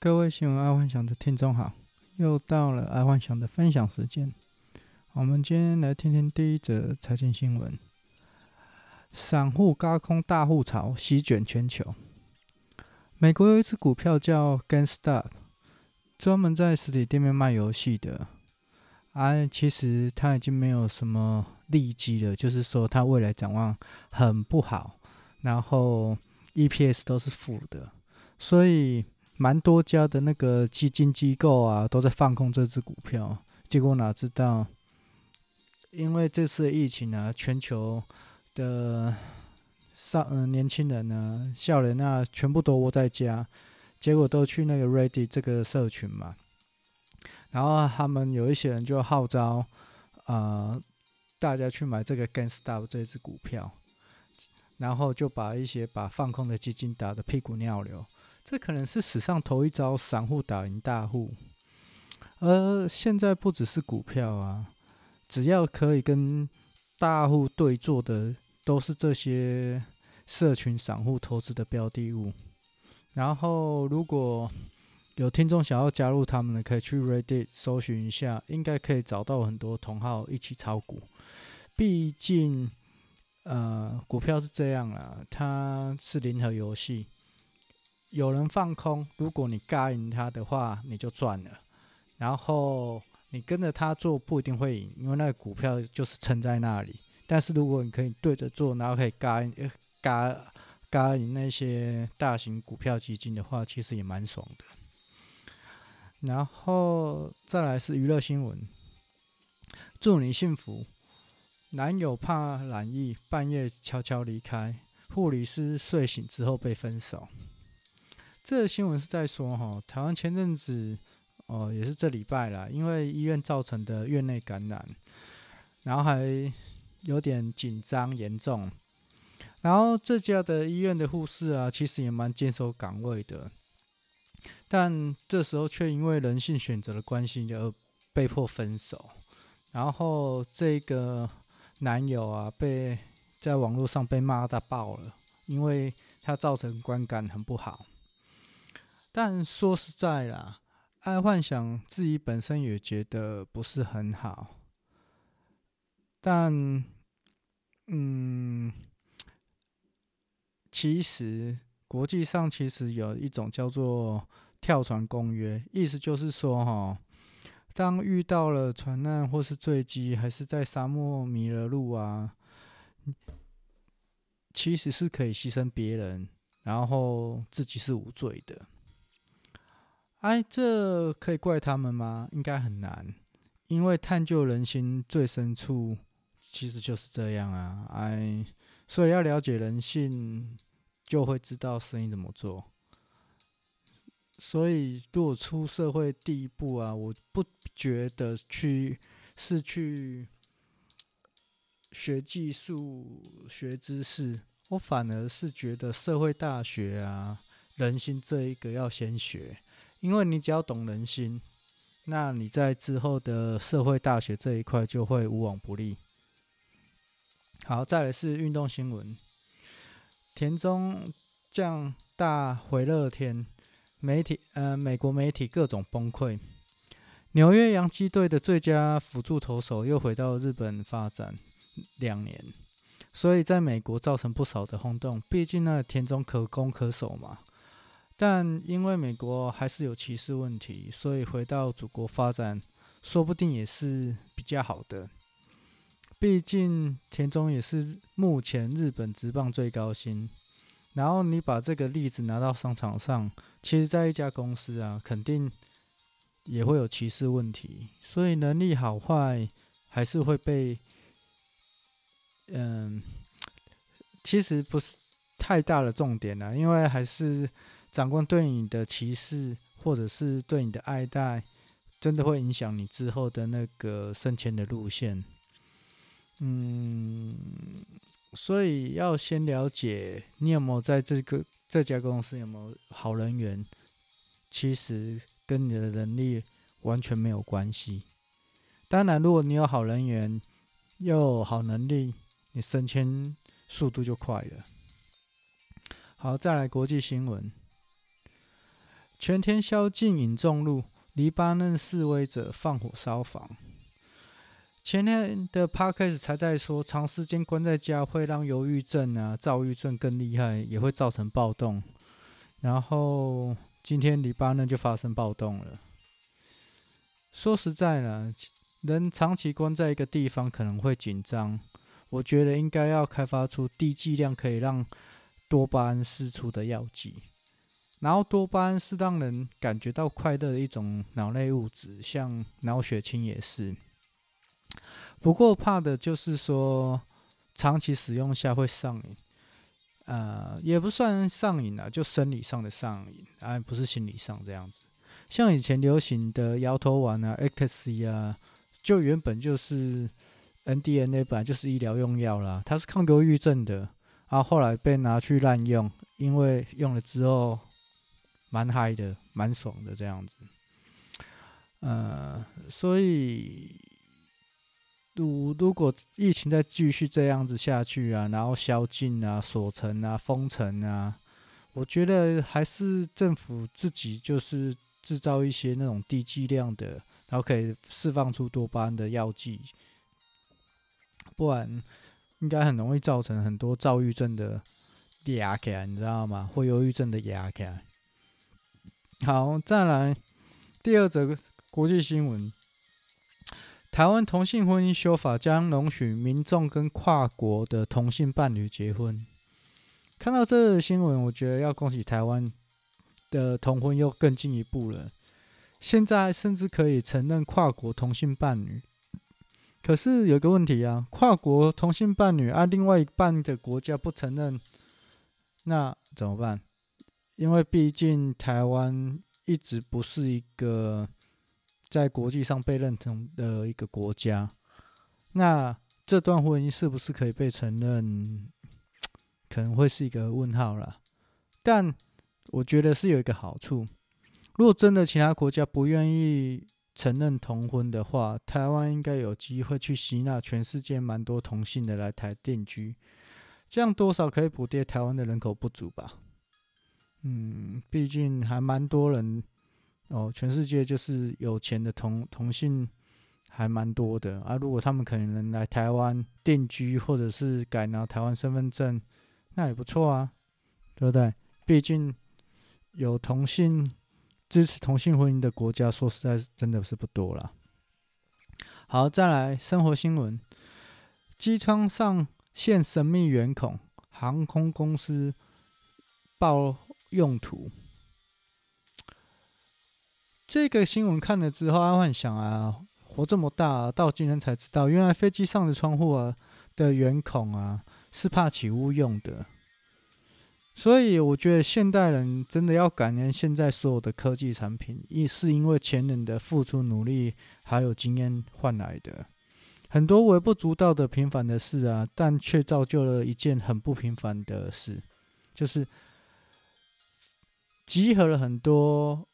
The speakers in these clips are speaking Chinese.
各位新闻爱幻想的听众好，又到了爱幻想的分享时间。我们今天来听听第一则财经新闻：散户高空大户潮席卷全球。美国有一只股票叫 GameStop，专门在实体店面卖游戏的。哎、啊，其实它已经没有什么利基了，就是说它未来展望很不好，然后 EPS 都是负的，所以。蛮多家的那个基金机构啊，都在放空这只股票。结果哪知道，因为这次疫情啊，全球的上嗯、呃、年轻人呢、啊，少年啊，全部都窝在家，结果都去那个 Ready 这个社群嘛。然后他们有一些人就号召啊、大家去买这个 GameStop 这只股票，然后就把一些把放空的基金打得屁滚尿流。这可能是史上头一招，散户打赢大户。而现在不只是股票啊，只要可以跟大户对坐的，都是这些社群散户投资的标的物。然后，如果有听众想要加入他们的，可以去 Reddit 搜寻一下，应该可以找到很多同好一起炒股。毕竟，呃，股票是这样啦，它是零和游戏。有人放空，如果你轧赢他的话，你就赚了。然后你跟着他做，不一定会赢，因为那个股票就是撑在那里。但是如果你可以对着做，然后可以轧赢轧轧赢那些大型股票基金的话，其实也蛮爽的。然后再来是娱乐新闻，祝你幸福。男友怕染疫，半夜悄悄离开，护理师睡醒之后被分手。这个新闻是在说，哈，台湾前阵子，哦，也是这礼拜啦，因为医院造成的院内感染，然后还有点紧张严重，然后这家的医院的护士啊，其实也蛮坚守岗位的，但这时候却因为人性选择的关系而被迫分手，然后这个男友啊，被在网络上被骂到爆了，因为他造成观感很不好。但说实在啦，爱幻想自己本身也觉得不是很好。但，嗯，其实国际上其实有一种叫做跳船公约，意思就是说，哈，当遇到了船难或是坠机，还是在沙漠迷了路啊，其实是可以牺牲别人，然后自己是无罪的。哎，这可以怪他们吗？应该很难，因为探究人心最深处，其实就是这样啊！哎，所以要了解人性，就会知道生意怎么做。所以，如果出社会第一步啊，我不觉得去是去学技术、学知识，我反而是觉得社会大学啊，人心这一个要先学。因为你只要懂人心，那你在之后的社会大学这一块就会无往不利。好，再来是运动新闻：田中将大回乐天，媒体呃美国媒体各种崩溃。纽约洋基队的最佳辅助投手又回到日本发展两年，所以在美国造成不少的轰动。毕竟那田中可攻可守嘛。但因为美国还是有歧视问题，所以回到祖国发展，说不定也是比较好的。毕竟田中也是目前日本职棒最高薪。然后你把这个例子拿到商场上，其实在一家公司啊，肯定也会有歧视问题。所以能力好坏还是会被，嗯，其实不是太大的重点了，因为还是。长官对你的歧视，或者是对你的爱戴，真的会影响你之后的那个升迁的路线。嗯，所以要先了解你有没有在这个这家公司有没有好人缘，其实跟你的能力完全没有关系。当然，如果你有好人缘，又有好能力，你升迁速度就快了。好，再来国际新闻。全天宵禁引众怒，黎巴嫩示威者放火烧房。前天的 podcast 才在说，长时间关在家会让忧郁症啊、躁郁症更厉害，也会造成暴动。然后今天黎巴嫩就发生暴动了。说实在的，人长期关在一个地方可能会紧张。我觉得应该要开发出低剂量可以让多巴胺释出的药剂。然后多巴胺是让人感觉到快乐的一种脑内物质，像脑血清也是。不过怕的就是说，长期使用下会上瘾，呃，也不算上瘾啊，就生理上的上瘾，啊，不是心理上这样子。像以前流行的摇头丸啊、X C 啊，就原本就是 N D N A，本来就是医疗用药啦，它是抗忧郁症的，然后后来被拿去滥用，因为用了之后蛮嗨的、蛮爽的这样子，呃，所以。如如果疫情再继续这样子下去啊，然后宵禁啊、锁城啊、封城啊，我觉得还是政府自己就是制造一些那种低剂量的，然后可以释放出多巴胺的药剂，不然应该很容易造成很多躁郁症的压起来，你知道吗？或忧郁症的压起来。好，再来第二则国际新闻。台湾同性婚姻修法将容许民众跟跨国的同性伴侣结婚。看到这个新闻，我觉得要恭喜台湾的同婚又更进一步了。现在甚至可以承认跨国同性伴侣。可是有个问题啊，跨国同性伴侣啊，另外一半的国家不承认，那怎么办？因为毕竟台湾一直不是一个。在国际上被认同的一个国家，那这段婚姻是不是可以被承认？可能会是一个问号了。但我觉得是有一个好处，如果真的其他国家不愿意承认同婚的话，台湾应该有机会去吸纳全世界蛮多同性的来台定居，这样多少可以补贴台湾的人口不足吧？嗯，毕竟还蛮多人。哦，全世界就是有钱的同同性还蛮多的啊。如果他们可能来台湾定居，或者是改拿台湾身份证，那也不错啊，对不对？毕竟有同性支持同性婚姻的国家，说实在真的是不多了。好，再来生活新闻：机舱上现神秘圆孔，航空公司报用途。这个新闻看了之后，阿幻想啊，活这么大，啊，到今天才知道，原来飞机上的窗户啊的圆孔啊是怕起雾用的。所以我觉得现代人真的要感恩现在所有的科技产品，一是因为前人的付出努力还有经验换来的。很多微不足道的平凡的事啊，但却造就了一件很不平凡的事，就是集合了很多。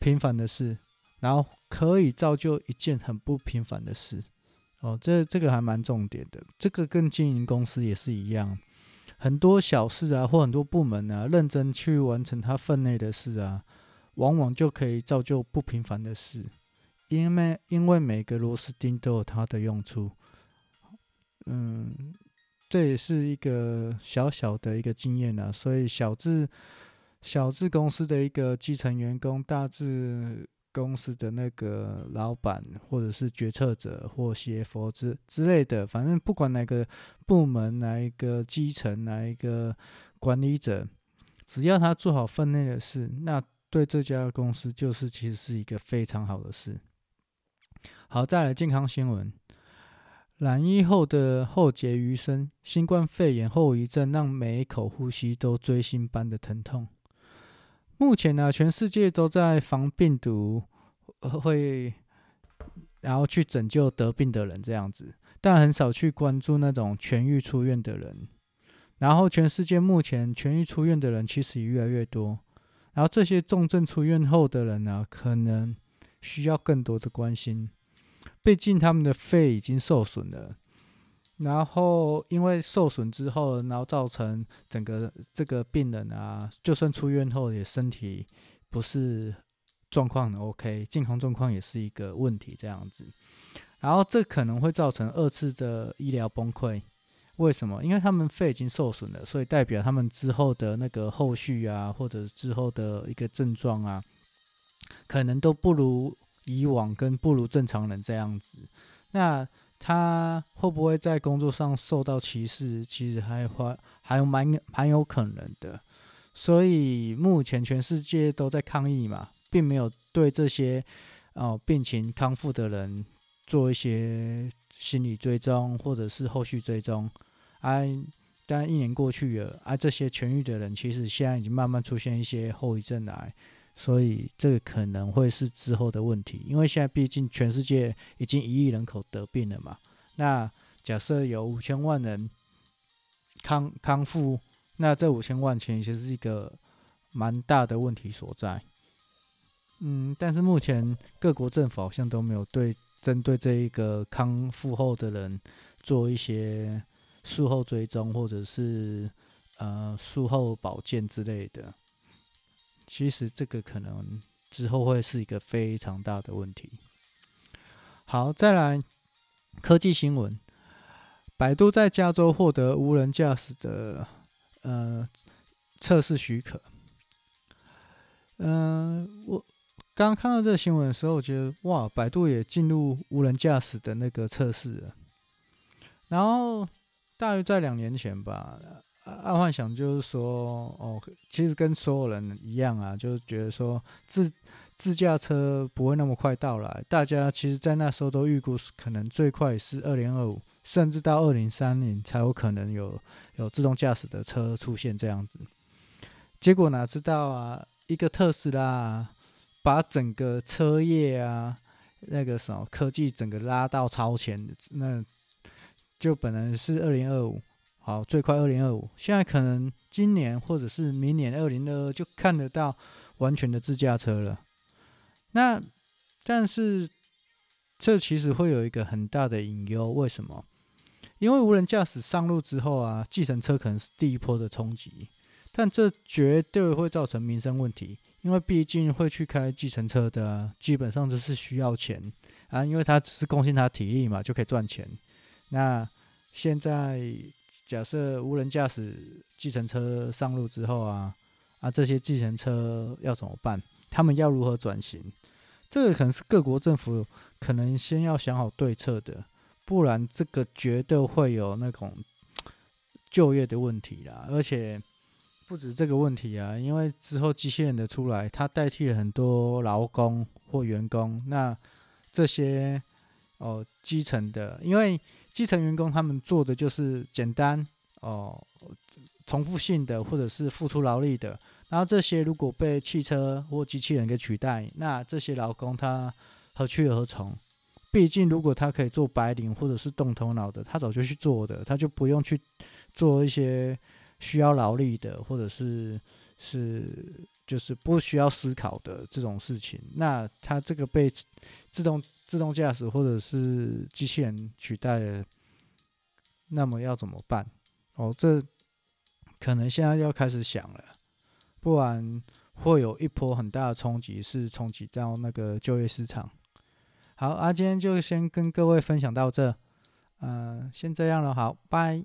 平凡的事，然后可以造就一件很不平凡的事，哦，这这个还蛮重点的。这个跟经营公司也是一样，很多小事啊，或很多部门啊，认真去完成他分内的事啊，往往就可以造就不平凡的事。因为因为每个螺丝钉都有它的用处，嗯，这也是一个小小的一个经验啊，所以小智。小至公司的一个基层员工，大至公司的那个老板，或者是决策者或 CFO 之之类的，反正不管哪个部门、哪一个基层、哪一个管理者，只要他做好分内的事，那对这家公司就是其实是一个非常好的事。好，再来健康新闻：染疫后的后结余生，新冠肺炎后遗症让每一口呼吸都锥心般的疼痛。目前呢，全世界都在防病毒，会然后去拯救得病的人这样子，但很少去关注那种痊愈出院的人。然后全世界目前痊愈出院的人其实也越来越多，然后这些重症出院后的人呢，可能需要更多的关心，毕竟他们的肺已经受损了。然后因为受损之后，然后造成整个这个病人啊，就算出院后也身体不是状况很 OK，健康状况也是一个问题这样子。然后这可能会造成二次的医疗崩溃。为什么？因为他们肺已经受损了，所以代表他们之后的那个后续啊，或者之后的一个症状啊，可能都不如以往，跟不如正常人这样子。那他会不会在工作上受到歧视？其实还还还有蛮蛮有可能的。所以目前全世界都在抗议嘛，并没有对这些哦病情康复的人做一些。心理追踪或者是后续追踪，哎、啊，但一年过去了，啊，这些痊愈的人其实现在已经慢慢出现一些后遗症来，所以这个可能会是之后的问题，因为现在毕竟全世界已经一亿人口得病了嘛，那假设有五千万人康康复，那这五千万钱其实是一个蛮大的问题所在，嗯，但是目前各国政府好像都没有对。针对这一个康复后的人做一些术后追踪，或者是呃术后保健之类的，其实这个可能之后会是一个非常大的问题。好，再来科技新闻，百度在加州获得无人驾驶的呃测试许可。嗯、我。刚看到这个新闻的时候，我觉得哇，百度也进入无人驾驶的那个测试了。然后大约在两年前吧，阿幻想就是说，哦，其实跟所有人一样啊，就是觉得说自自驾车不会那么快到来。大家其实，在那时候都预估可能最快是二零二五，甚至到二零三零才有可能有有自动驾驶的车出现这样子。结果哪知道啊，一个特斯拉。把整个车业啊，那个什么科技整个拉到超前，那就本来是二零二五，好，最快二零二五，现在可能今年或者是明年二零二二就看得到完全的自驾车了。那但是这其实会有一个很大的隐忧，为什么？因为无人驾驶上路之后啊，计程车可能是第一波的冲击，但这绝对会造成民生问题。因为毕竟会去开计程车的，基本上就是需要钱啊，因为他只是贡献他体力嘛，就可以赚钱。那现在假设无人驾驶计程车上路之后啊，啊这些计程车要怎么办？他们要如何转型？这个可能是各国政府可能先要想好对策的，不然这个绝对会有那种 就业的问题啦，而且。不止这个问题啊，因为之后机器人的出来，它代替了很多劳工或员工。那这些哦基层的，因为基层员工他们做的就是简单哦重复性的，或者是付出劳力的。然后这些如果被汽车或机器人给取代，那这些劳工他何去何从？毕竟如果他可以做白领或者是动头脑的，他早就去做的，他就不用去做一些。需要劳力的，或者是是就是不需要思考的这种事情，那它这个被自动自动驾驶或者是机器人取代了，那么要怎么办？哦，这可能现在要开始想了，不然会有一波很大的冲击，是冲击到那个就业市场。好，啊，今天就先跟各位分享到这，嗯、先这样了，好，拜。